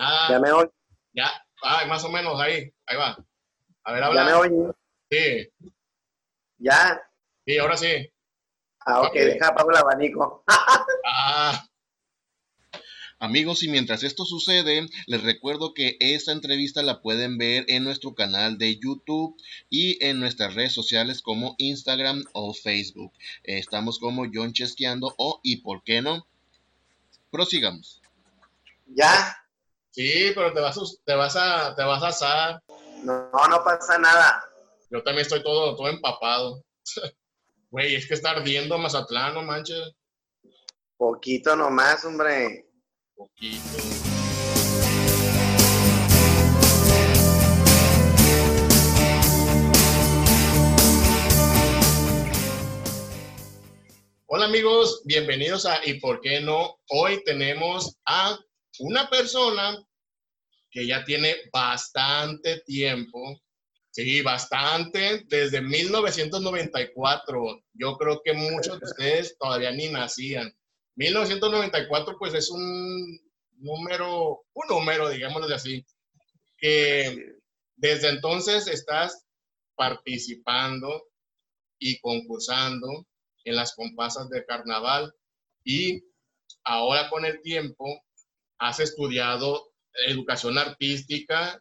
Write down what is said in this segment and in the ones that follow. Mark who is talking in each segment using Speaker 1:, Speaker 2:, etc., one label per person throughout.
Speaker 1: Nada.
Speaker 2: ¿Ya me oye?
Speaker 1: Ya, ah, más o menos ahí, ahí va. A ver, habla.
Speaker 2: ¿Ya me oye?
Speaker 1: Sí,
Speaker 2: ¿Ya?
Speaker 1: sí, ahora sí.
Speaker 2: Ah, ok, deja apago el abanico.
Speaker 1: Ah,
Speaker 3: Amigos, y mientras esto sucede, les recuerdo que esta entrevista la pueden ver en nuestro canal de YouTube y en nuestras redes sociales como Instagram o Facebook. Estamos como John Chesqueando o y por qué no. Prosigamos.
Speaker 2: ¿Ya?
Speaker 1: Sí, pero te vas, a, te vas a, te vas a asar.
Speaker 2: No, no pasa nada.
Speaker 1: Yo también estoy todo, todo empapado. Güey, es que está ardiendo Mazatlán, no manches.
Speaker 2: Poquito nomás, hombre.
Speaker 1: Poquito. Hola amigos, bienvenidos a ¿Y por qué no? Hoy tenemos a una persona que ya tiene bastante tiempo, sí, bastante, desde 1994. Yo creo que muchos de ustedes todavía ni nacían. 1994 pues es un número, un número, digámoslo así, que desde entonces estás participando y concursando en las comparsas de carnaval y ahora con el tiempo has estudiado educación artística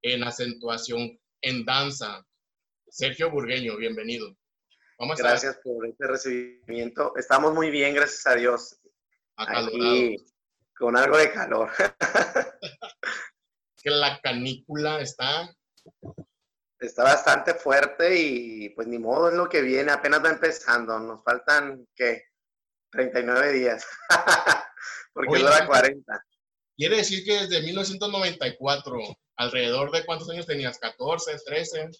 Speaker 1: en acentuación en danza. Sergio Burgueño, bienvenido. Vamos
Speaker 2: Gracias por este recibimiento. Estamos muy bien, gracias a Dios.
Speaker 1: acalorado.
Speaker 2: Aquí con algo de calor.
Speaker 1: Que la canícula está
Speaker 2: Está bastante fuerte y pues ni modo es lo que viene, apenas va empezando. Nos faltan, ¿qué? 39 días. Porque
Speaker 1: Oye,
Speaker 2: dura
Speaker 1: ¿no?
Speaker 2: 40.
Speaker 1: Quiere decir que desde 1994, alrededor de cuántos años tenías, 14, 13.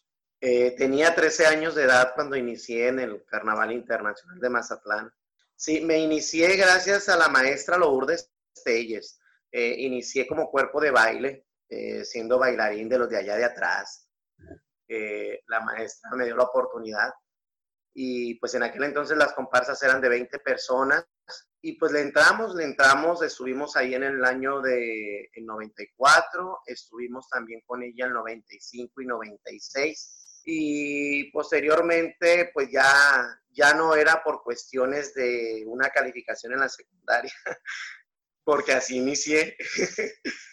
Speaker 2: Eh, tenía 13 años de edad cuando inicié en el Carnaval Internacional de Mazatlán. Sí, me inicié gracias a la maestra Lourdes Telles. Eh, inicié como cuerpo de baile, eh, siendo bailarín de los de allá de atrás. Eh, la maestra me dio la oportunidad y pues en aquel entonces las comparsas eran de 20 personas y pues le entramos, le entramos, estuvimos ahí en el año de el 94, estuvimos también con ella en 95 y 96 y posteriormente pues ya, ya no era por cuestiones de una calificación en la secundaria, porque así inicié.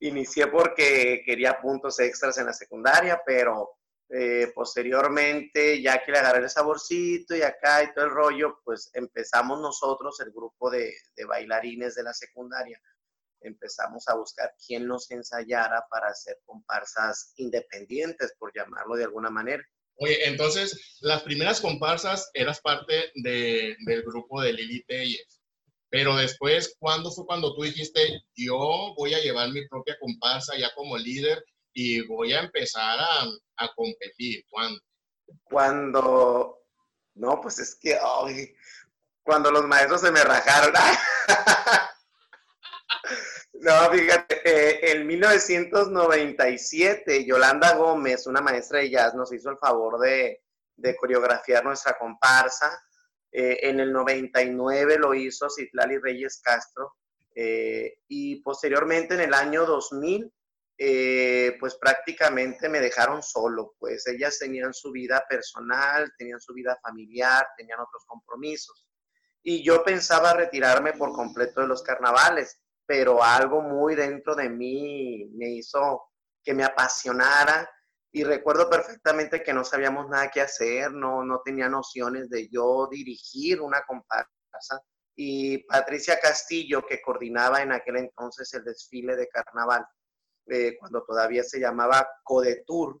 Speaker 2: inicié porque quería puntos extras en la secundaria, pero eh, posteriormente, ya que le agarré el saborcito y acá y todo el rollo, pues empezamos nosotros, el grupo de, de bailarines de la secundaria, empezamos a buscar quién nos ensayara para hacer comparsas independientes, por llamarlo de alguna manera.
Speaker 1: Oye, entonces, las primeras comparsas eras parte de- del grupo de Lili Telles. Pero después, ¿cuándo fue cuando tú dijiste, yo voy a llevar mi propia comparsa ya como líder y voy a empezar a, competir? ¿Cuándo?
Speaker 2: Cuando, no, pues es que, cuando los maestros se me rajaron. No, fíjate, eh, en 1997, Yolanda Gómez, una maestra de jazz, nos hizo el favor de, de coreografiar nuestra comparsa. Eh, en el 99 lo hizo Citlali Reyes Castro. eh, y posteriormente, en el año 2000, eh, pues prácticamente me dejaron solo, pues ellas tenían su vida personal, tenían su vida familiar, tenían otros compromisos. Y yo pensaba retirarme por completo de los carnavales, pero algo muy dentro de mí me hizo que me apasionara y recuerdo perfectamente que no sabíamos nada que hacer, no, no tenía nociones de yo dirigir una comparsa. Y Patricia Castillo, que coordinaba en aquel entonces el desfile de carnaval, eh, cuando todavía se llamaba Codetur,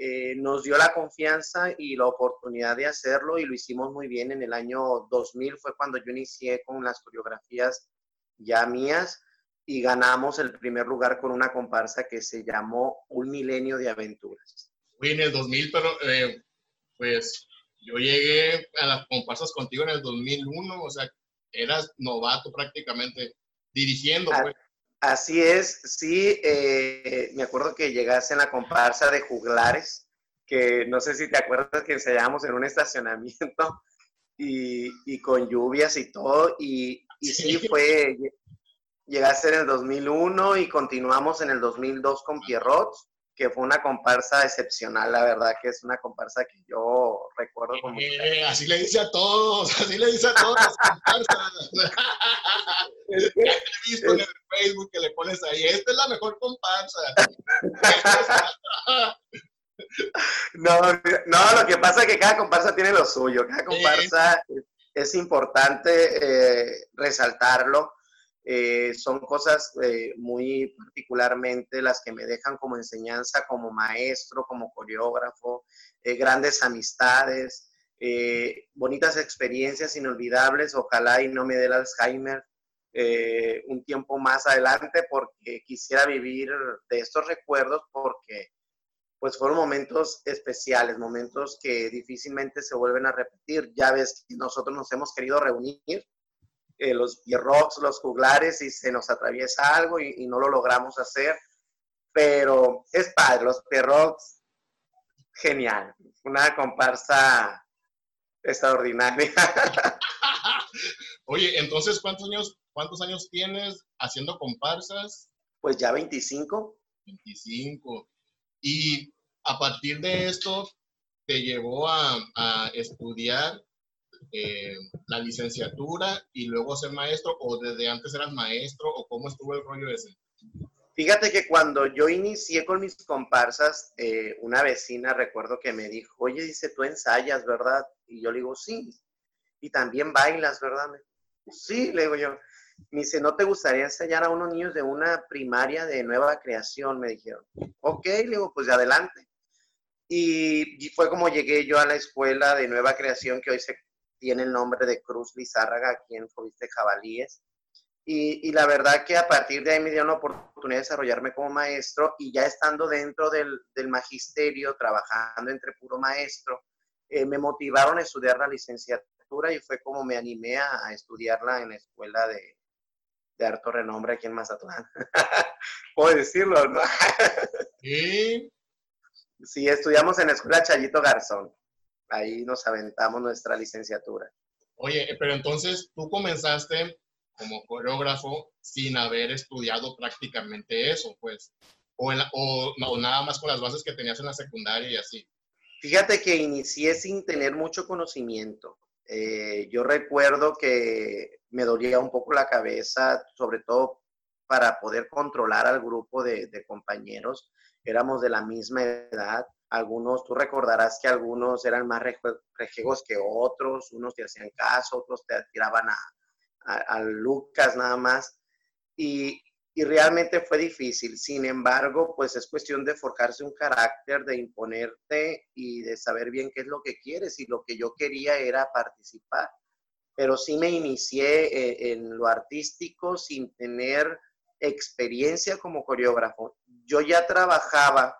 Speaker 2: eh, nos dio la confianza y la oportunidad de hacerlo y lo hicimos muy bien. En el año 2000 fue cuando yo inicié con las coreografías ya mías y ganamos el primer lugar con una comparsa que se llamó Un Milenio de Aventuras.
Speaker 1: Fui en el 2000, pero eh, pues yo llegué a las comparsas contigo en el 2001, o sea, eras novato prácticamente, dirigiendo. Pues.
Speaker 2: Así es, sí, eh, me acuerdo que llegaste en la comparsa de juglares, que no sé si te acuerdas que ensayábamos en un estacionamiento y, y con lluvias y todo, y, y sí.
Speaker 1: Sí.
Speaker 2: fue, ser en el 2001 y continuamos en el 2002 con Pierrot, que fue una comparsa excepcional, la verdad que es una comparsa que yo recuerdo con
Speaker 1: eh, Así le dice a todos, así le dice a todos las comparsas. he visto en el Facebook que le pones ahí, esta es la mejor comparsa.
Speaker 2: no, no, lo que pasa es que cada comparsa tiene lo suyo, cada comparsa es importante eh, resaltarlo eh, son cosas eh, muy particularmente las que me dejan como enseñanza, como maestro, como coreógrafo, eh, grandes amistades, bonitas experiencias inolvidables. Ojalá y no me dé el Alzheimer un tiempo más adelante porque quisiera vivir de estos recuerdos porque pues fueron momentos especiales, momentos que difícilmente se vuelven a repetir. Ya ves, nosotros nos hemos querido reunir eh, los rocks, los juglares y se nos atraviesa algo y, no lo logramos hacer. Pero es padre, los Pierrots, genial. Una comparsa extraordinaria.
Speaker 1: Oye, entonces, ¿cuántos años, ¿cuántos años tienes haciendo comparsas?
Speaker 2: Pues ya 25.
Speaker 1: 25. Y a partir de esto, te llevó a, a estudiar eh, la licenciatura y luego ser maestro o desde antes eras maestro o cómo estuvo el rollo ese?
Speaker 2: Fíjate que cuando yo inicié con mis comparsas, eh, una vecina recuerdo que me dijo, oye, dice, tú ensayas, ¿verdad? Y yo le digo, sí. Y también bailas, ¿verdad? Sí, le digo yo. Me dice, ¿no te gustaría ensayar a unos niños de una primaria de nueva creación? Me dijeron. Ok, le digo, pues de adelante. Y, fue como llegué yo a la escuela de nueva creación que hoy se tiene el nombre de Cruz Lizárraga, aquí en Fobiste Jabalíes. Y, y, la verdad que a partir de ahí me dio la oportunidad de desarrollarme como maestro y ya estando dentro del, del magisterio, trabajando entre puro maestro, eh, me motivaron a estudiar la licenciatura y fue como me animé a, estudiarla en la escuela de, de harto renombre aquí en Mazatlán. Puedo decirlo, ¿no?
Speaker 1: sí.
Speaker 2: Sí, estudiamos en la escuela Chayito Garzón ahí nos aventamos nuestra licenciatura.
Speaker 1: Oye, pero entonces tú comenzaste como coreógrafo sin haber estudiado prácticamente eso, pues, o, o, nada más con las bases que tenías en la secundaria y así.
Speaker 2: Fíjate que inicié sin tener mucho conocimiento. Eh, yo recuerdo que me dolía un poco la cabeza, sobre todo para poder controlar al grupo de, de compañeros. Éramos de la misma edad algunos, tú recordarás que algunos eran más rejegos que otros, unos te hacían caso, otros te tiraban a, Lucas nada más. Y, y, realmente fue difícil. Sin embargo, pues es cuestión de forjarse un carácter, de imponerte y de saber bien qué es lo que quieres. Y lo que yo quería era participar. Pero sí me inicié eh, en lo artístico sin tener experiencia como coreógrafo. Yo ya trabajaba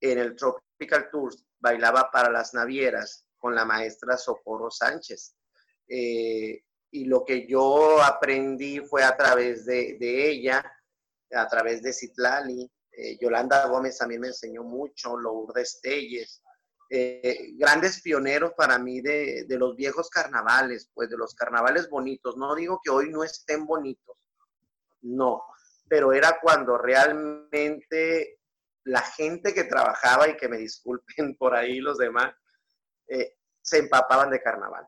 Speaker 2: en el Tropical Tours, bailaba para las navieras con la maestra Socorro Sánchez. Eh, y lo que yo aprendí fue a través de, ella, a través de Citlali. Eh, Yolanda Gómez también me enseñó mucho, Lourdes Telles. Eh, grandes pioneros para mí de, de, los viejos carnavales, pues de los carnavales bonitos. No digo que hoy no estén bonitos, no, pero era cuando realmente la gente que trabajaba, y que me disculpen por ahí los demás, eh, se empapaban de carnaval,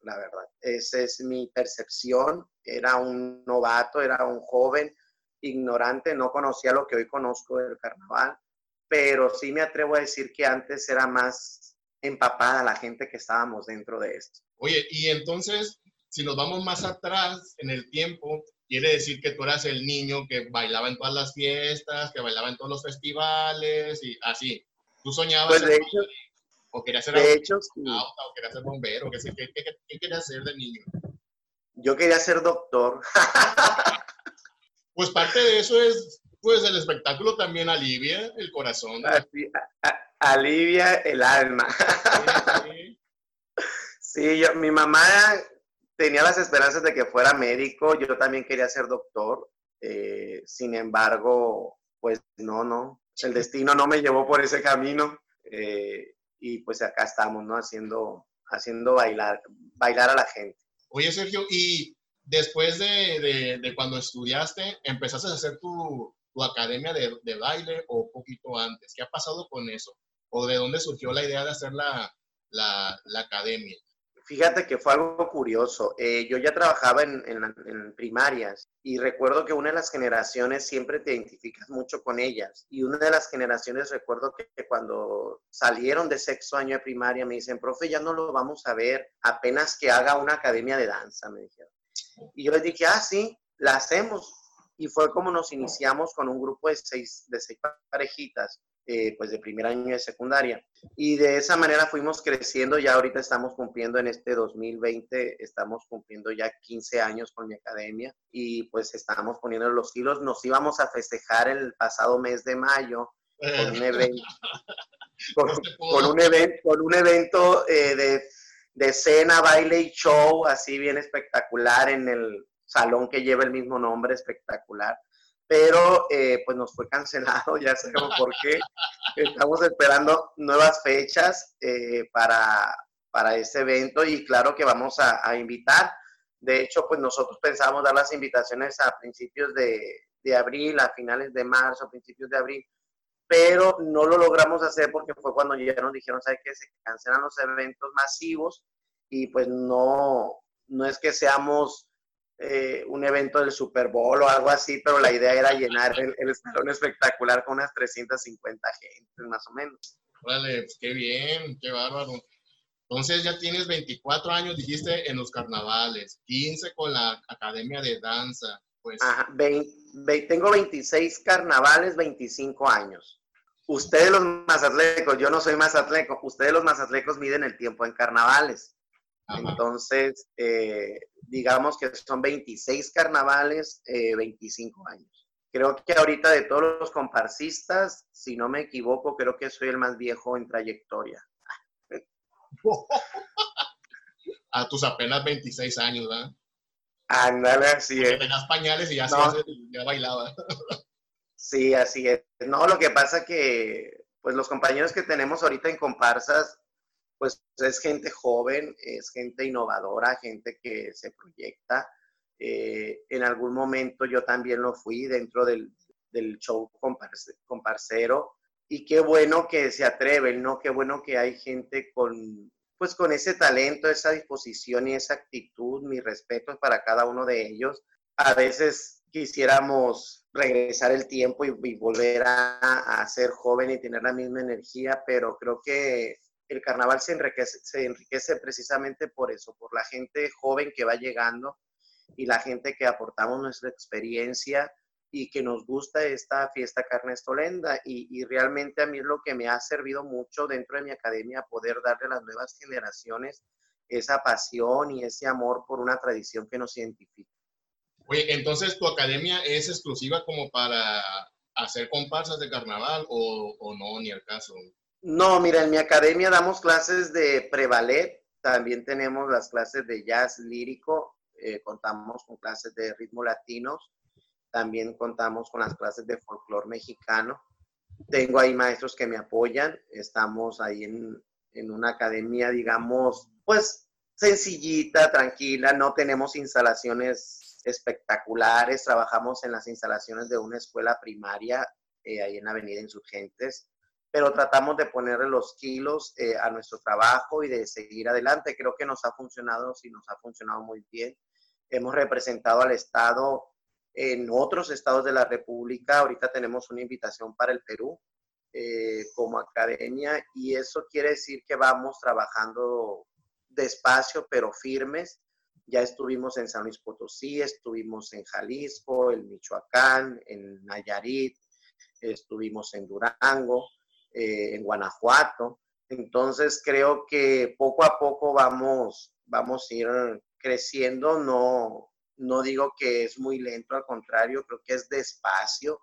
Speaker 2: la verdad. Esa es mi percepción. Era un novato, era un joven ignorante, no conocía lo que hoy conozco del carnaval, pero sí me atrevo a decir que antes era más empapada la gente que estábamos dentro de esto.
Speaker 1: Oye, y entonces, si nos vamos más atrás en el tiempo, quiere decir que tú eras el niño que bailaba en todas las fiestas, que bailaba en todos los festivales y así. ¿Tú soñabas
Speaker 2: pues de hecho,
Speaker 1: o querías ser
Speaker 2: de hecho, sí.
Speaker 1: o querías ser bombero? ¿Qué, qué, qué, querías ser de niño?
Speaker 2: Yo quería ser doctor.
Speaker 1: pues parte de eso es, pues el espectáculo también alivia el corazón.
Speaker 2: Así, alivia el alma. Sí, sí. yo, mi mamá tenía las esperanzas de que fuera médico, yo también quería ser doctor, eh, sin embargo, pues no, no, el destino no me llevó por ese camino eh, y pues acá estamos, ¿no? Haciendo, haciendo bailar, bailar a la gente.
Speaker 1: Oye, Sergio, y después de, de, cuando estudiaste, empezaste a hacer tu, tu academia de, de, baile o poquito antes. ¿Qué ha pasado con eso? ¿O de dónde surgió la idea de hacer la, la, la academia?
Speaker 2: Fíjate que fue algo curioso. Eh, yo ya trabajaba en, primarias y recuerdo que una de las generaciones siempre te identificas mucho con ellas. Y una de las generaciones recuerdo que, cuando salieron de sexto año de primaria me dicen, profe, ya no lo vamos a ver apenas que haga una academia de danza, me dijeron. Y yo les dije, ah, sí, la hacemos. Y fue como nos iniciamos con un grupo de seis parejitas eh, pues de primer año de secundaria. Y de esa manera fuimos creciendo, ya ahorita estamos cumpliendo en este 2020, estamos cumpliendo ya 15 años con mi academia y pues estamos poniendo los kilos. Nos íbamos a festejar el pasado mes de mayo con un evento, con, un, evento, con un evento eh, de, de cena, baile y show, así bien espectacular en el salón que lleva el mismo nombre, espectacular pero eh, pues nos fue cancelado, ya sabemos por qué. Estamos esperando nuevas fechas eh, para, para este evento y claro que vamos a, invitar. De hecho, pues nosotros pensamos dar las invitaciones a principios de, de abril, a finales de marzo, principios de abril, pero no lo logramos hacer porque fue cuando ya nos dijeron, ¿sabes qué? Se cancelan los eventos masivos y pues no, no es que seamos eh, un evento del Super Bowl o algo así, pero la idea era llenar el, el salón espectacular con unas 350 gentes, más o menos.
Speaker 1: Vale, pues qué bien, qué bárbaro. Entonces ya tienes 24 años, dijiste, en los carnavales, 15 con la Academia de Danza. Pues.
Speaker 2: Ajá, tengo 26 carnavales, 25 años. Ustedes los mazatlecos, yo no soy mazatleco, ustedes los mazatlecos miden el tiempo en carnavales. Entonces, eh, digamos que son 26 carnavales, 25 eh, años. Creo que ahorita de todos los comparsistas, si no me equivoco, creo que soy el más viejo en trayectoria.
Speaker 1: A tus apenas 26 años, ¿verdad?
Speaker 2: Ándale, así es.
Speaker 1: Tenías pañales y ya, ya bailaba.
Speaker 2: sí, así es. No, lo que pasa que, pues los compañeros que tenemos ahorita en comparsas, pues es gente joven, es gente innovadora, gente que se proyecta. Eh, en algún momento yo también lo fui dentro del, del show comparcero y qué bueno que se atreven, ¿no? Qué bueno que hay gente con, pues con ese talento, esa disposición y esa actitud, mi respeto para cada uno de ellos. A veces quisiéramos regresar el tiempo y, volver a, a, ser joven y tener la misma energía, pero creo que el carnaval se enriquece, precisamente por eso, por la gente joven que va llegando y la gente que aportamos nuestra experiencia y que nos gusta esta fiesta carnestolenda. Y, realmente a mí es lo que me ha servido mucho dentro de mi academia, poder darle a las nuevas generaciones esa pasión y ese amor por una tradición que nos identifica.
Speaker 1: Oye, entonces tu academia es exclusiva como para hacer comparsas de carnaval o, o no, ni el caso.
Speaker 2: No, mira, en mi academia damos clases de prevalet, también tenemos las clases de jazz lírico, eh, contamos con clases de ritmo latinos, también contamos con las clases de folclore mexicano. Tengo ahí maestros que me apoyan, estamos ahí en, en una academia, digamos, pues sencillita, tranquila, no tenemos instalaciones espectaculares, trabajamos en las instalaciones de una escuela primaria eh, ahí en Avenida Insurgentes pero tratamos de ponerle los kilos eh, a nuestro trabajo y de seguir adelante. Creo que nos ha funcionado, sí nos ha funcionado muy bien. Hemos representado al Estado en otros estados de la República. Ahorita tenemos una invitación para el Perú eh, como academia y eso quiere decir que vamos trabajando despacio pero firmes. Ya estuvimos en San Luis Potosí, estuvimos en Jalisco, en Michoacán, en Nayarit, estuvimos en Durango. Eh, en Guanajuato. Entonces creo que poco a poco vamos, vamos a ir creciendo. No, no digo que es muy lento, al contrario, creo que es despacio,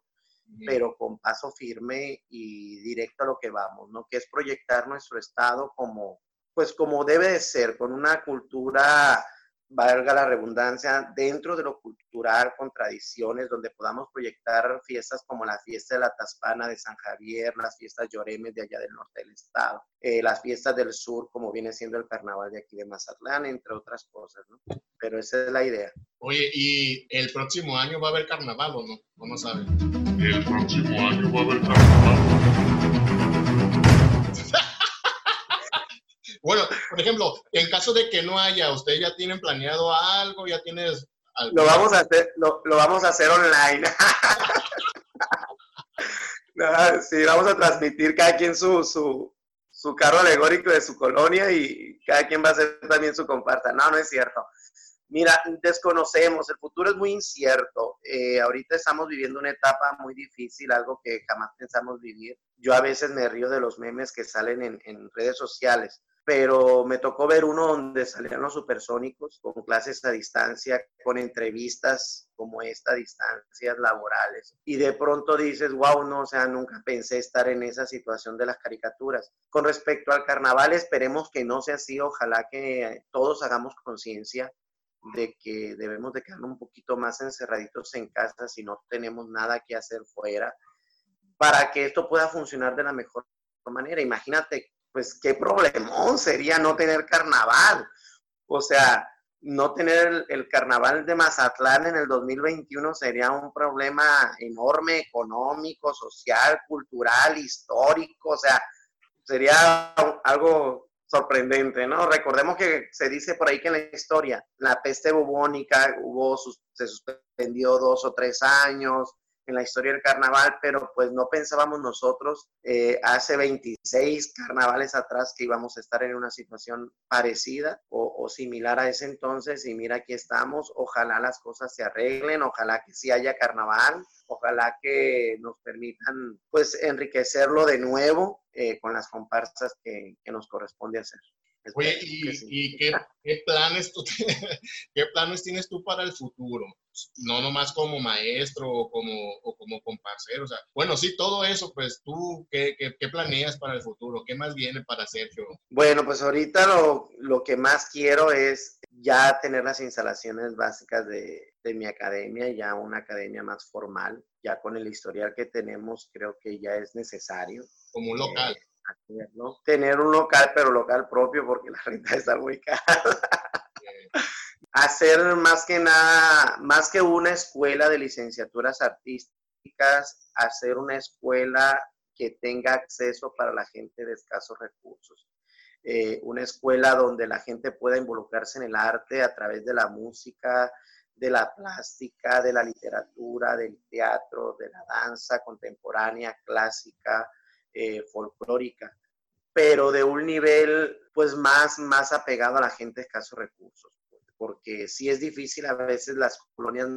Speaker 2: pero con paso firme y directo a lo que vamos, ¿no? Que es proyectar nuestro estado como, pues como debe de ser, con una cultura valga la redundancia, dentro de lo cultural, con tradiciones, donde podamos proyectar fiestas como la fiesta de la Taspana de San Javier, las fiestas Lloremes de allá del norte del estado, eh, las fiestas del sur, como viene siendo el carnaval de aquí de Mazatlán, entre otras cosas, ¿no? Pero esa es la idea.
Speaker 1: Oye, ¿y el próximo año va a haber carnaval o no? Vamos a ver.
Speaker 4: El próximo año va a haber carnaval.
Speaker 1: Bueno, por ejemplo, en caso de que no haya, ¿ustedes ya tienen planeado algo? ¿Ya tienes algo?
Speaker 2: Lo vamos a hacer, lo, vamos a hacer online. Sí, vamos a transmitir cada quien su, su, su carro alegórico de su colonia y cada quien va a hacer también su comparsa. No, no es cierto. Mira, desconocemos, el futuro es muy incierto. Eh, ahorita estamos viviendo una etapa muy difícil, algo que jamás pensamos vivir. Yo a veces me río de los memes que salen en, en redes sociales pero me tocó ver uno donde salían los supersónicos con clases a distancia, con entrevistas como esta, distancias laborales. Y de pronto dices, wow, no, o sea, nunca pensé estar en esa situación de las caricaturas. Con respecto al carnaval, esperemos que no sea así, ojalá que todos hagamos conciencia de que debemos de quedarnos un poquito más encerraditos en casa si no tenemos nada que hacer fuera, para que esto pueda funcionar de la mejor manera. Imagínate pues qué problemón sería no tener carnaval. O sea, no tener el, carnaval de Mazatlán en el 2021 sería un problema enorme, económico, social, cultural, histórico, o sea, sería algo sorprendente, ¿no? Recordemos que se dice por ahí que en la historia la peste bubónica hubo, se suspendió dos o tres años, en la historia del carnaval, pero pues no pensábamos nosotros eh, hace 26 carnavales atrás que íbamos a estar en una situación parecida o, o, similar a ese entonces y mira aquí estamos, ojalá las cosas se arreglen, ojalá que sí haya carnaval, ojalá que nos permitan pues enriquecerlo de nuevo eh, con las comparsas que, que nos corresponde hacer.
Speaker 1: Oye, ¿y, ¿y qué, qué, planes tú, qué planes tienes tú para el futuro? No nomás como maestro o como, o como. O sea, bueno, sí, todo eso, pues tú, ¿qué, qué, qué planeas para el futuro? ¿Qué más viene para Sergio?
Speaker 2: Bueno, pues ahorita lo, lo que más quiero es ya tener las instalaciones básicas de, de mi academia, ya una academia más formal, ya con el historial que tenemos, creo que ya es necesario.
Speaker 1: Como un local.
Speaker 2: Eh, hacerlo. Tener un local, pero local propio, porque la renta está muy cara. Hacer más que nada, más que una escuela de licenciaturas artísticas, hacer una escuela que tenga acceso para la gente de escasos recursos. Eh, una escuela donde la gente pueda involucrarse en el arte a través de la música, de la plástica, de la literatura, del teatro, de la danza contemporánea, clásica, eh, folclórica, pero de un nivel pues más, más apegado a la gente de escasos recursos, porque sí es difícil a veces las colonias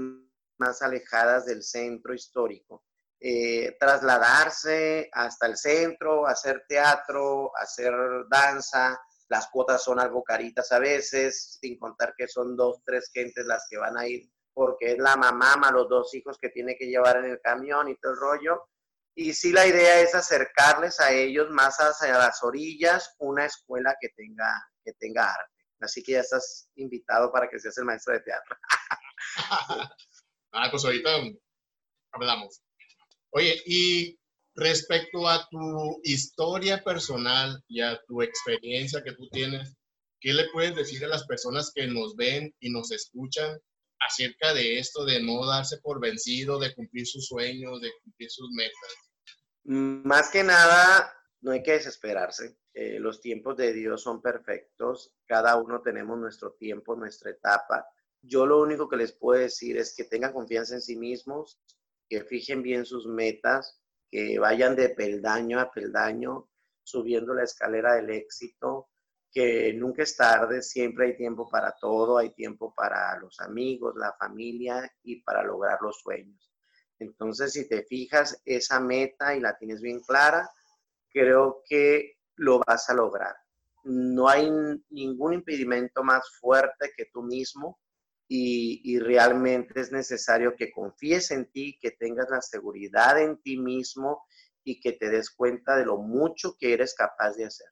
Speaker 2: más alejadas del centro histórico, eh, trasladarse hasta el centro, hacer teatro, hacer danza, las cuotas son algo caritas a veces, sin contar que son dos, tres gentes las que van a ir, porque es la mamá, los dos hijos que tiene que llevar en el camión y todo el rollo, y sí, la idea es acercarles a ellos más hacia las orillas, una escuela que tenga, que tenga arte. Así que ya estás invitado para que seas el maestro de teatro.
Speaker 1: ah, pues ahorita hablamos. Oye, y respecto a tu historia personal y a tu experiencia que tú tienes, ¿qué le puedes decir a las personas que nos ven y nos escuchan acerca de esto, de no darse por vencido, de cumplir sus sueños, de cumplir sus metas?
Speaker 2: Más que nada, no hay que desesperarse. Eh, los tiempos de Dios son perfectos. Cada uno tenemos nuestro tiempo, nuestra etapa. Yo lo único que les puedo decir es que tengan confianza en sí mismos, que fijen bien sus metas, que vayan de peldaño a peldaño, subiendo la escalera del éxito, que nunca es tarde, siempre hay tiempo para todo, hay tiempo para los amigos, la familia y para lograr los sueños. Entonces, si te fijas esa meta y la tienes bien clara, creo que lo vas a lograr. No hay ningún impedimento más fuerte que tú mismo y, realmente es necesario que confíes en ti, que tengas la seguridad en ti mismo y que te des cuenta de lo mucho que eres capaz de hacer.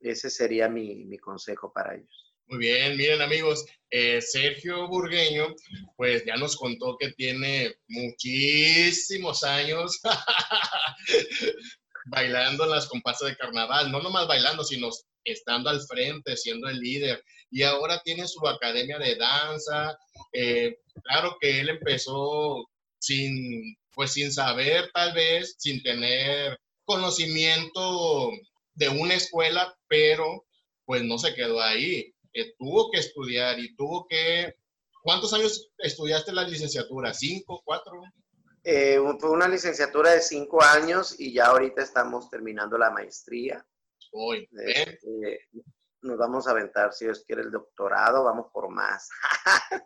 Speaker 2: Ese sería mi, mi consejo para ellos.
Speaker 1: Muy bien, miren amigos, eh, Sergio Burgueño, pues ya nos contó que tiene muchísimos años bailando en las comparsas de carnaval, no nomás bailando, sino estando al frente, siendo el líder. Y ahora tiene su academia de danza. Eh, claro que él empezó sin, pues sin saber tal vez, sin tener conocimiento de una escuela, pero pues no se quedó ahí. Eh, tuvo que estudiar y tuvo que... ¿Cuántos años estudiaste la licenciatura? ¿Cinco, cuatro?
Speaker 2: Eh, fue una licenciatura de cinco años y ya ahorita estamos terminando la maestría.
Speaker 1: Hoy,
Speaker 2: este, nos vamos a aventar, si Dios quiere, el doctorado, vamos por más.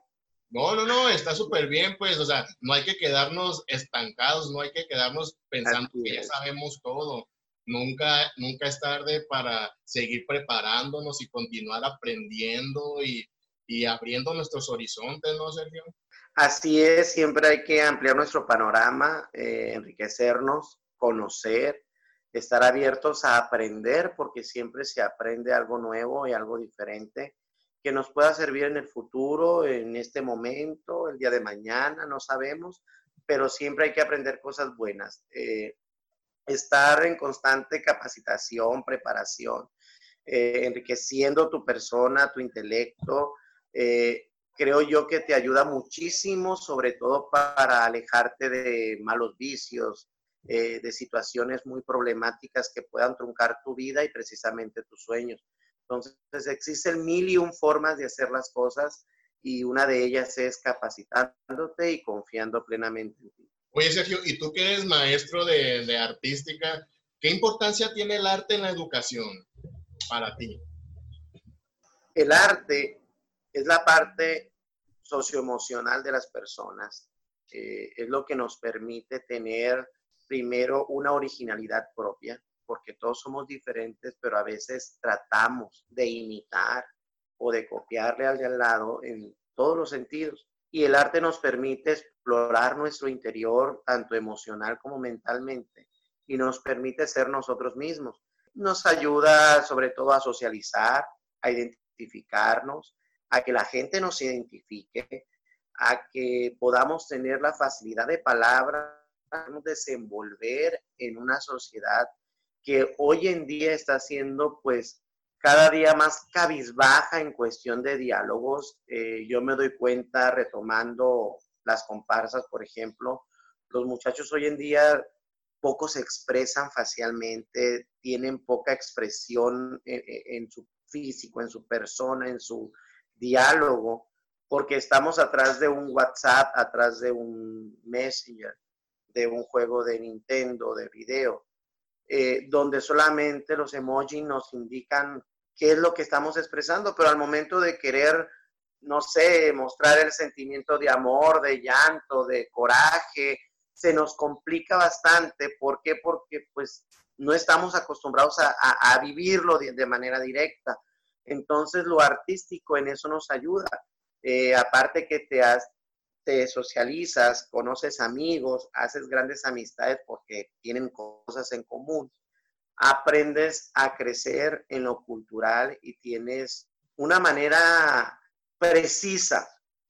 Speaker 1: no, no, no, está súper bien, pues, o sea, no hay que quedarnos estancados, no hay que quedarnos pensando que ya sabemos todo. Nunca, nunca es tarde para seguir preparándonos y continuar aprendiendo y, y abriendo nuestros horizontes, ¿no, Sergio?
Speaker 2: Así es, siempre hay que ampliar nuestro panorama, eh, enriquecernos, conocer, estar abiertos a aprender, porque siempre se aprende algo nuevo y algo diferente que nos pueda servir en el futuro, en este momento, el día de mañana, no sabemos, pero siempre hay que aprender cosas buenas. Eh, estar en constante capacitación, preparación, eh, enriqueciendo tu persona, tu intelecto, creo yo que te ayuda muchísimo, sobre todo para alejarte de malos vicios, eh, de situaciones muy problemáticas que puedan truncar tu vida y precisamente tus sueños. Entonces, existen mil y un formas de hacer las cosas y una de ellas es capacitándote y confiando plenamente en ti.
Speaker 1: Oye, Sergio, y tú que eres maestro de, artística, ¿qué importancia tiene el arte en la educación para ti?
Speaker 2: El arte es la parte socioemocional de las personas. Es lo que nos permite tener primero una originalidad propia, porque todos somos diferentes, pero a veces tratamos de imitar o de copiarle al de al lado en todos los sentidos. Y el arte nos permite explorar nuestro interior, tanto emocional como mentalmente, y nos permite ser nosotros mismos. Nos ayuda sobre todo a socializar, a identificarnos, a que la gente nos identifique, a que podamos tener la facilidad de palabra, desenvolver en una sociedad que hoy en día está siendo pues cada día más cabizbaja en cuestión de diálogos. Eh, yo me doy cuenta, retomando las comparsas, por ejemplo, los muchachos hoy en día poco se expresan facialmente, tienen poca expresión en, su físico, en su persona, en su diálogo, porque estamos atrás de un WhatsApp, atrás de un Messenger, de un juego de Nintendo, de video, eh, donde solamente los emojis nos indican qué es lo que estamos expresando, pero al momento de querer, no sé, mostrar el sentimiento de amor, de llanto, de coraje, se nos complica bastante. ¿Por qué? Porque pues no estamos acostumbrados a, vivirlo de, manera directa. Entonces lo artístico en eso nos ayuda. Eh, aparte que te, te socializas, conoces amigos, haces grandes amistades porque tienen cosas en común aprendes a crecer en lo cultural y tienes una manera precisa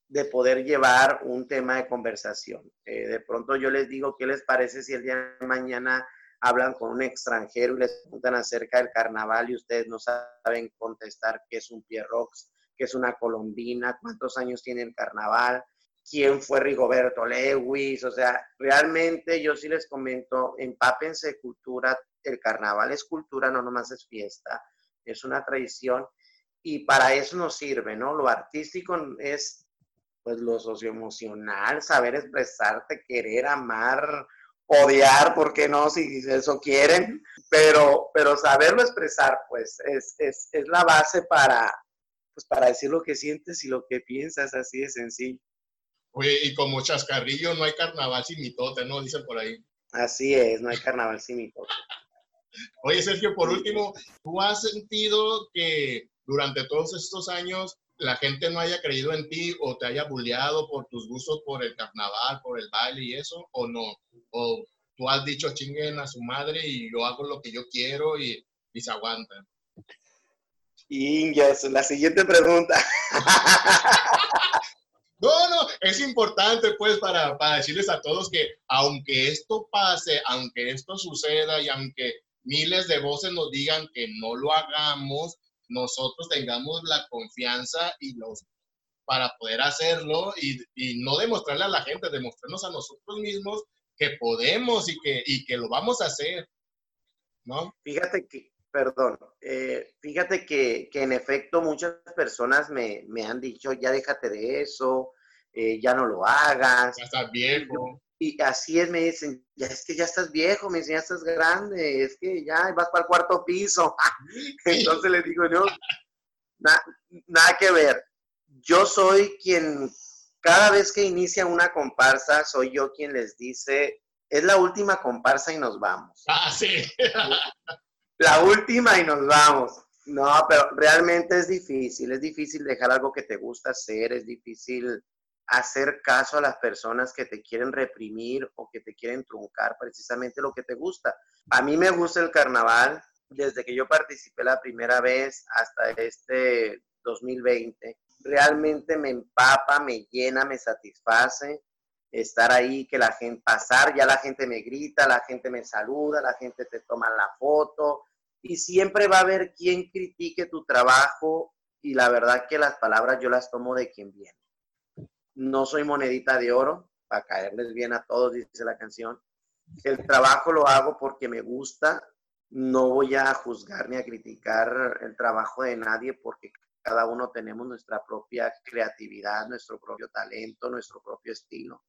Speaker 2: de poder llevar un tema de conversación. Eh, de pronto yo les digo, ¿qué les parece si el día de mañana hablan con un extranjero y les preguntan acerca del carnaval y ustedes no saben contestar qué es un pierrox, qué es una colombina, cuántos años tiene el carnaval, quién fue Rigoberto Lewis, o sea, realmente yo sí les comento, empápense cultura, el carnaval es cultura, no nomás es fiesta, es una tradición y para eso nos sirve, ¿no? Lo artístico es pues lo socioemocional, saber expresarte, querer, amar, odiar, ¿por qué no? Si eso quieren, pero, pero saberlo expresar, pues es, es, es la base para, pues, para decir lo que sientes y lo que piensas, así de sencillo.
Speaker 1: Oye, y como chascarrillo no hay carnaval sin mitote, ¿no? Dicen por ahí.
Speaker 2: Así es, no hay carnaval sin mitote.
Speaker 1: Oye, Sergio, por último, ¿tú has sentido que durante todos estos años la gente no haya creído en ti o te haya bulleado por tus gustos por el carnaval, por el baile y eso, o no? ¿O tú has dicho chinguen a su madre y yo hago lo que yo quiero y, y se aguantan?
Speaker 2: Ingas, la siguiente pregunta.
Speaker 1: No, no, es importante pues para, para decirles a todos que aunque esto pase, aunque esto suceda y aunque miles de voces nos digan que no lo hagamos, nosotros tengamos la confianza y los para poder hacerlo y, y no demostrarle a la gente, demostrarnos a nosotros mismos que podemos y que, y que lo vamos a hacer. ¿No?
Speaker 2: Fíjate que, perdón, eh, fíjate que, que, en efecto muchas personas me, me, han dicho, ya déjate de eso, eh, ya no lo hagas.
Speaker 1: Ya estás viejo.
Speaker 2: Y así es, me dicen, ya es que ya estás viejo, me dicen, ya estás grande, es que ya vas para el cuarto piso. Entonces les digo, no, na, nada que ver. Yo soy quien, cada vez que inicia una comparsa, soy yo quien les dice, es la última comparsa y nos vamos.
Speaker 1: Ah, sí.
Speaker 2: la última y nos vamos. No, pero realmente es difícil, es difícil dejar algo que te gusta hacer, es difícil hacer caso a las personas que te quieren reprimir o que te quieren truncar precisamente lo que te gusta. A mí me gusta el carnaval desde que yo participé la primera vez hasta este 2020. Realmente me empapa, me llena, me satisface estar ahí, que la gente pasar, ya la gente me grita, la gente me saluda, la gente te toma la foto y siempre va a haber quien critique tu trabajo y la verdad que las palabras yo las tomo de quien viene. No soy monedita de oro, para caerles bien a todos, dice la canción. El trabajo lo hago porque me gusta, no voy a juzgar ni a criticar el trabajo de nadie porque cada uno tenemos nuestra propia creatividad, nuestro propio talento, nuestro propio estilo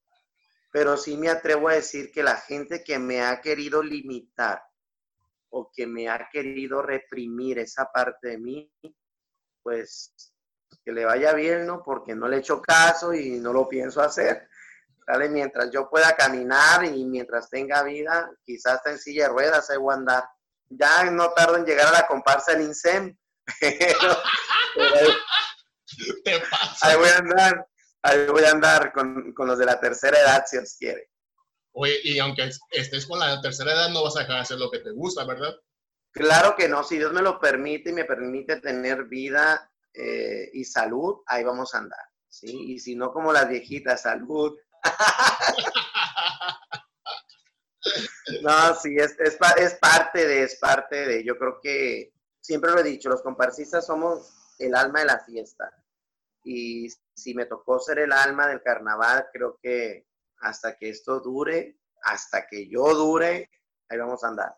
Speaker 2: pero sí me atrevo a decir que la gente que me ha querido limitar o que me ha querido reprimir esa parte de mí, pues que le vaya bien, ¿no? Porque no le echo caso y no lo pienso hacer. ¿Vale? Mientras yo pueda caminar y mientras tenga vida, quizás en silla de ruedas, ahí voy a andar. Ya no tardo en llegar a la comparsa del INSEM, pero,
Speaker 1: Te pasa.
Speaker 2: ahí voy a andar ahí voy a andar con, con, los de la tercera edad, si os quiere.
Speaker 1: Oye, y aunque estés con la tercera edad, no vas a dejar de hacer lo que te gusta, ¿verdad?
Speaker 2: Claro que no, si Dios me lo permite y me permite tener vida eh, y salud, ahí vamos a andar, ¿sí? Y si no, como las viejitas, salud. no, sí, es, es, es parte de, es parte de, yo creo que, siempre lo he dicho, los comparsistas somos el alma de la fiesta y si me tocó ser el alma del carnaval, creo que hasta que esto dure, hasta que yo dure, ahí vamos a andar.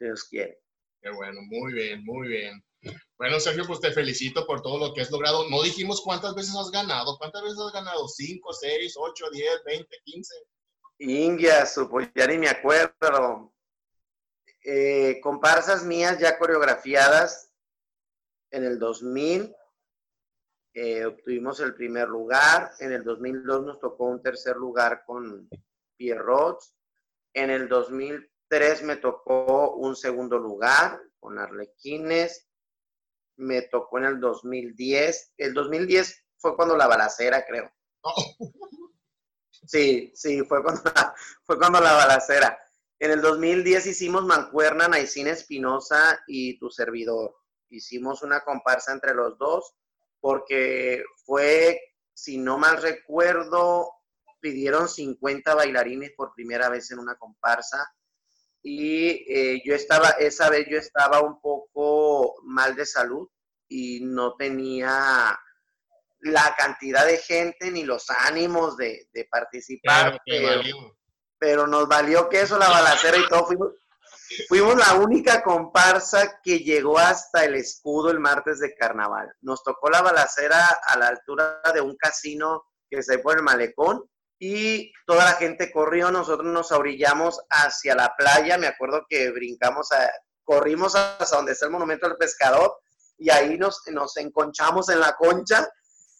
Speaker 2: Dios quiere.
Speaker 1: Qué bueno, muy bien, muy bien. Bueno, Sergio, pues te felicito por todo lo que has logrado. No dijimos cuántas veces has ganado. ¿Cuántas veces has ganado? ¿Cinco, seis, ocho, diez, veinte, quince?
Speaker 2: India, pues ya ni me acuerdo. Eh, comparsas mías ya coreografiadas en el 2000, eh, obtuvimos el primer lugar. En el 2002 nos tocó un tercer lugar con Pierrot. En el 2003 me tocó un segundo lugar con Arlequines. Me tocó en el 2010. El 2010 fue cuando la balacera, creo. Sí, sí, fue cuando la, fue cuando la balacera. En el 2010 hicimos Mancuerna, Naicina Espinosa y tu servidor. Hicimos una comparsa entre los dos porque fue, si no mal recuerdo, pidieron 50 bailarines por primera vez en una comparsa y eh, yo estaba, esa vez yo estaba un poco mal de salud y no tenía la cantidad de gente ni los ánimos de, de participar,
Speaker 1: pero,
Speaker 2: pero, pero, nos valió que eso, la balacera y todo, fuimos, Fuimos la única comparsa que llegó hasta el escudo el martes de carnaval. Nos tocó la balacera a la altura de un casino que se por el malecón y toda la gente corrió, nosotros nos orillamos hacia la playa, me acuerdo que brincamos, a, corrimos hasta donde está el monumento del pescador y ahí nos, nos enconchamos en la concha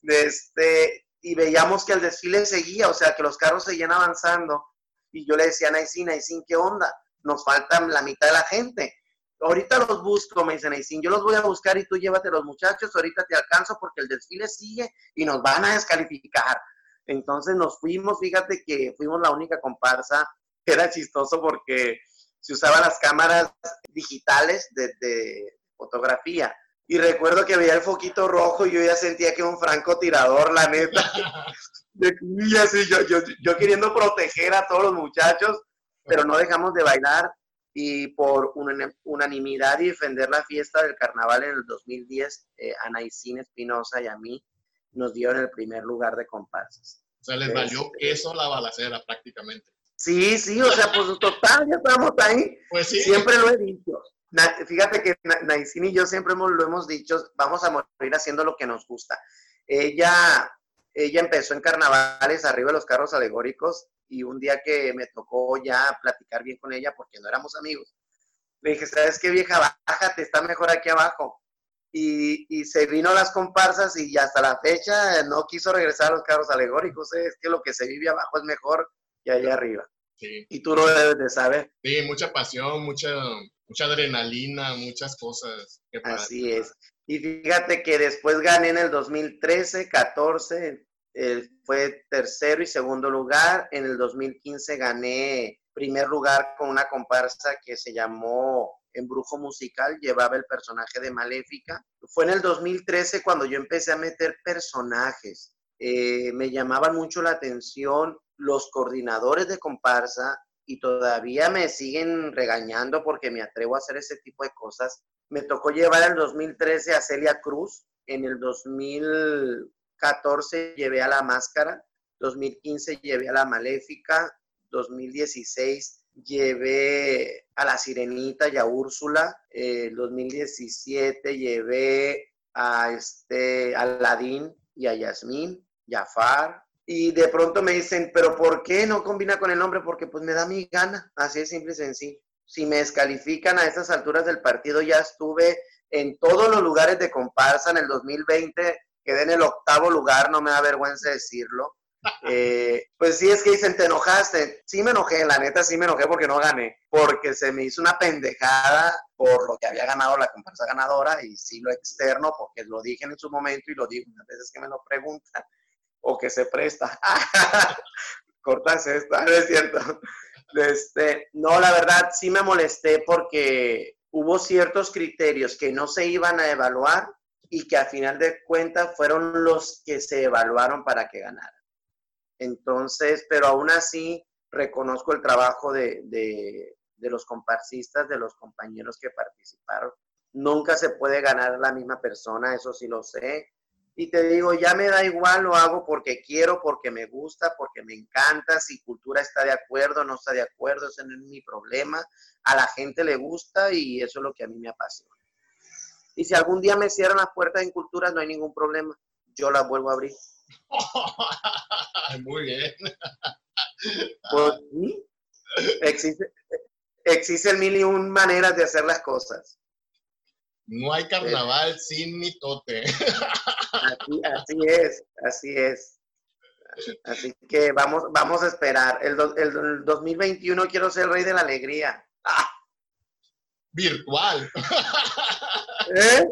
Speaker 2: de este, y veíamos que el desfile seguía, o sea, que los carros seguían avanzando y yo le decía a Naisin, Naisin, ¿qué onda? nos faltan la mitad de la gente. Ahorita los busco, me dicen, sin yo los voy a buscar y tú llévate los muchachos, ahorita te alcanzo porque el desfile sigue y nos van a descalificar. Entonces nos fuimos, fíjate que fuimos la única comparsa, era chistoso porque se usaban las cámaras digitales de, de fotografía. Y recuerdo que veía el foquito rojo y yo ya sentía que era un francotirador, la neta. y así, yo, yo, yo queriendo proteger a todos los muchachos, pero no dejamos de bailar y por unanimidad y defender la fiesta del carnaval en el 2010, eh, a Naicín Espinosa y a mí nos dieron el primer lugar de comparsas.
Speaker 1: O sea, les valió
Speaker 2: Este,
Speaker 1: eso la balacera prácticamente.
Speaker 2: Sí, sí, o sea, pues total, ya estamos ahí.
Speaker 1: Pues sí.
Speaker 2: Siempre lo he dicho. Na- fíjate que Na- Naicín y yo siempre hemos- lo hemos dicho, vamos a morir haciendo lo que nos gusta. Ella, ella empezó en carnavales arriba de los carros alegóricos y un día que me tocó ya platicar bien con ella porque no éramos amigos, le dije, ¿sabes qué vieja? Bájate, está mejor aquí abajo. Y, y se vino las comparsas y hasta la fecha no quiso regresar a los carros alegóricos. ¿eh? Es que lo que se vive abajo es mejor que allá arriba.
Speaker 1: Sí,
Speaker 2: Y tú lo debes de saber.
Speaker 1: sí, mucha pasión, mucha, mucha adrenalina, muchas cosas. que
Speaker 2: Así es. Y fíjate que después gané en el 2013, 14, eh, fue tercero y segundo lugar. En el 2015 gané primer lugar con una comparsa que se llamó Embrujo Musical, llevaba el personaje de Maléfica. Fue en el 2013 cuando yo empecé a meter personajes. Eh, me llamaban mucho la atención los coordinadores de comparsa y todavía me siguen regañando porque me atrevo a hacer ese tipo de cosas. Me tocó llevar en el 2013 a Celia Cruz, en el 2014 llevé a La Máscara, 2015 llevé a La Maléfica, 2016 llevé a La Sirenita y a Úrsula, eh, 2017 llevé a este a Aladín y a Yasmín, Jafar, y de pronto me dicen, pero ¿por qué no combina con el nombre? Porque pues me da mi gana, así de simple y sencillo. Si me descalifican a estas alturas del partido, ya estuve en todos los lugares de comparsa en el 2020, quedé en el octavo lugar, no me da vergüenza decirlo. Eh, pues sí, es que dicen, te enojaste. Sí me enojé, la neta sí me enojé porque no gané, porque se me hizo una pendejada por lo que había ganado la comparsa ganadora y sí lo externo, porque lo dije en su momento y lo digo unas veces que me lo preguntan o que se presta. Cortas esta, no es cierto. Este, no, la verdad sí me molesté porque hubo ciertos criterios que no se iban a evaluar y que a final de cuentas fueron los que se evaluaron para que ganaran. Entonces, pero aún así reconozco el trabajo de, de, los comparsistas, de los compañeros que participaron. Nunca se puede ganar la misma persona, eso sí lo sé. Y te digo, ya me da igual, lo hago porque quiero, porque me gusta, porque me encanta. Si cultura está de acuerdo, no está de acuerdo, ese no es mi problema. A la gente le gusta y eso es lo que a mí me apasiona. Y si algún día me cierran las puertas en cultura, no hay ningún problema. Yo las vuelvo a abrir.
Speaker 1: Muy bien.
Speaker 2: Pues, sí, existe, existen mil y un maneras de hacer las cosas.
Speaker 1: No hay carnaval sin mitote.
Speaker 2: Así, así es, así es. Así que vamos, vamos a esperar. El, do- el, el 2021 quiero ser el rey de la alegría. ¡Ah!
Speaker 1: Virtual.
Speaker 2: ¿Eh?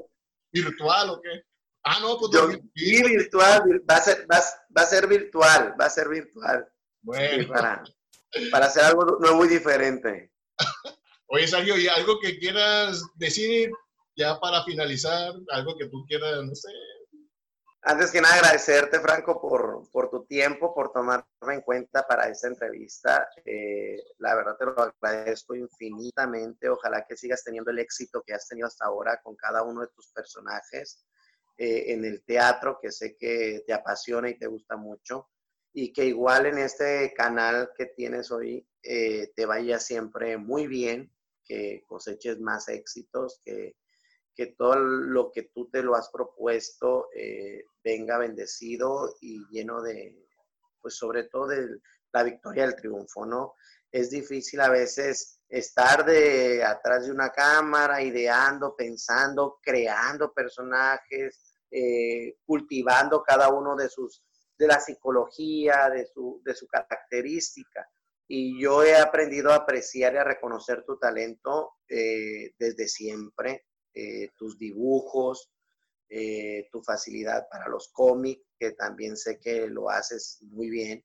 Speaker 1: ¿Virtual o qué? Ah, no, pues
Speaker 2: Yo-
Speaker 1: 2020.
Speaker 2: sí, virtual, vir- va a, ser, va, va a ser virtual, va a ser virtual. Sí,
Speaker 1: Bueno.
Speaker 2: para, para hacer algo nuevo y diferente.
Speaker 1: Oye, Sergio, ¿y algo que quieras decir ya para finalizar? Algo que tú quieras, no sé.
Speaker 2: Antes que nada, agradecerte, Franco, por, por tu tiempo, por tomarme en cuenta para esta entrevista. Eh, la verdad te lo agradezco infinitamente. Ojalá que sigas teniendo el éxito que has tenido hasta ahora con cada uno de tus personajes eh, en el teatro, que sé que te apasiona y te gusta mucho. Y que igual en este canal que tienes hoy eh, te vaya siempre muy bien, que coseches más éxitos, que que todo lo que tú te lo has propuesto eh, venga bendecido y lleno de, pues sobre todo de la victoria del triunfo, ¿no? Es difícil a veces estar de atrás de una cámara, ideando, pensando, creando personajes, eh, cultivando cada uno de sus, de la psicología, de su, de su característica. Y yo he aprendido a apreciar y a reconocer tu talento eh, desde siempre eh, tus dibujos, tu facilidad para los cómics, que también sé que lo haces muy bien,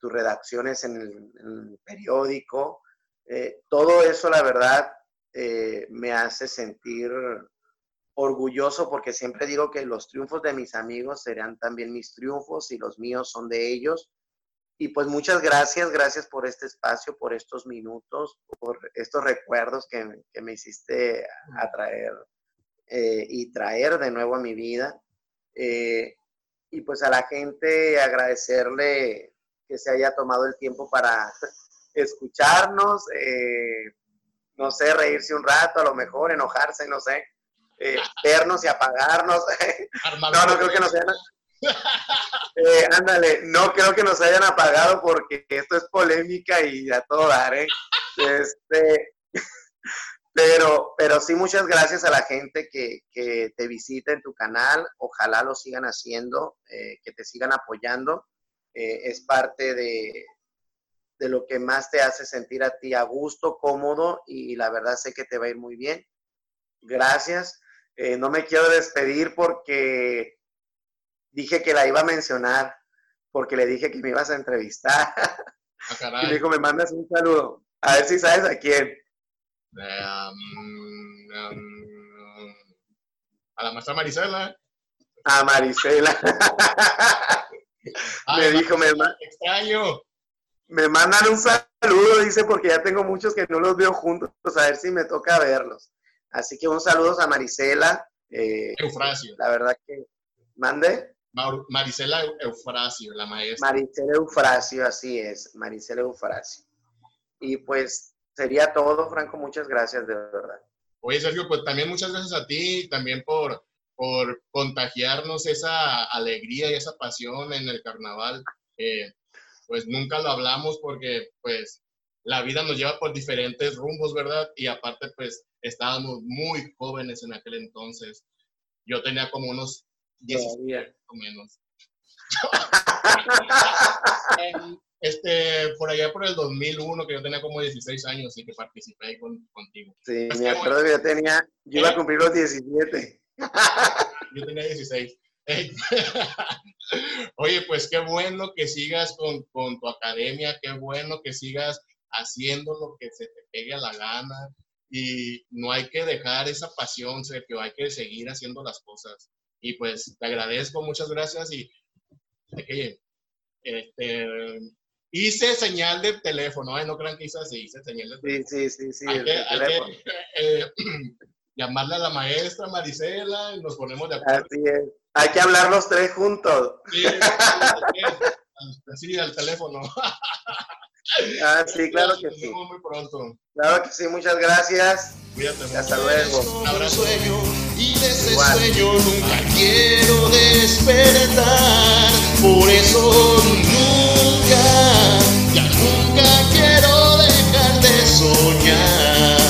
Speaker 2: tus redacciones en el, periódico, todo eso la verdad me hace sentir orgulloso porque siempre digo que los triunfos de mis amigos serán también mis triunfos y los míos son de ellos. Y pues muchas gracias, gracias por este espacio, por estos minutos, por estos recuerdos que, me hiciste atraer eh, y traer de nuevo a mi vida. Eh, y pues a la gente agradecerle que se haya tomado el tiempo para escucharnos, eh, no sé, reírse un rato, a lo mejor enojarse, no sé, eh, vernos y apagarnos. no, no creo que nos hayan... Eh, ándale, no creo que nos hayan apagado porque esto es polémica y a todo dar, ¿eh? Este, pero, pero sí, muchas gracias a la gente que, que te visita en tu canal. Ojalá lo sigan haciendo, eh, que te sigan apoyando. es parte de, de lo que más te hace sentir a ti a gusto, cómodo y la verdad sé que te va a ir muy bien. Gracias. Eh, no me quiero despedir porque dije que la iba a mencionar, porque le dije que me ibas a entrevistar. Ah, y me dijo, me mandas un saludo. A ver si sabes a quién.
Speaker 1: Um, um, a la maestra Marisela.
Speaker 2: A Marisela. me dijo, me
Speaker 1: extraño
Speaker 2: me mandan un saludo, dice, porque ya tengo muchos que no los veo juntos, a ver si me toca verlos. Así que un saludo a Marisela.
Speaker 1: Eh, Eufrasio.
Speaker 2: La verdad que, mande.
Speaker 1: Marisela Eufrasio, la maestra.
Speaker 2: Marisela Eufrasio, así es, Marisela Eufrasio. Y pues sería todo, Franco, muchas gracias, de verdad.
Speaker 1: Oye, Sergio, pues también muchas gracias a ti, también por, por contagiarnos esa alegría y esa pasión en el carnaval. Eh, pues nunca lo hablamos porque pues la vida nos lleva por diferentes rumbos, ¿verdad? Y aparte pues estábamos muy jóvenes en aquel entonces. Yo tenía como unos 10 o menos. este, por allá por el 2001, que yo tenía como 16 años y que participé con, contigo.
Speaker 2: Sí, pues me acuerdo que yo tenía, yo iba a cumplir los 17.
Speaker 1: yo tenía 16. Oye, pues qué bueno que sigas con, tu academia, qué bueno que sigas haciendo lo que se te pegue a la gana y no hay que dejar esa pasión, que hay que seguir haciendo las cosas. Y pues te agradezco, muchas gracias y este, hice señal de teléfono, no crean que hice así, hice señal de
Speaker 2: teléfono. Sí, sí, sí, sí. Hay
Speaker 1: que, eh, llamarle a la maestra Marisela y nos ponemos de acuerdo.
Speaker 2: Así es. Hay que hablar los tres juntos.
Speaker 1: Sí, al teléfono.
Speaker 2: Ah, sí, claro que sí.
Speaker 1: muy pronto.
Speaker 2: Claro que sí, muchas gracias.
Speaker 1: Cuídate mucho.
Speaker 2: Hasta luego.
Speaker 3: Un abrazo. Y de ese Igual. sueño nunca quiero despertar. Por eso nunca, ya nunca quiero dejar de soñar.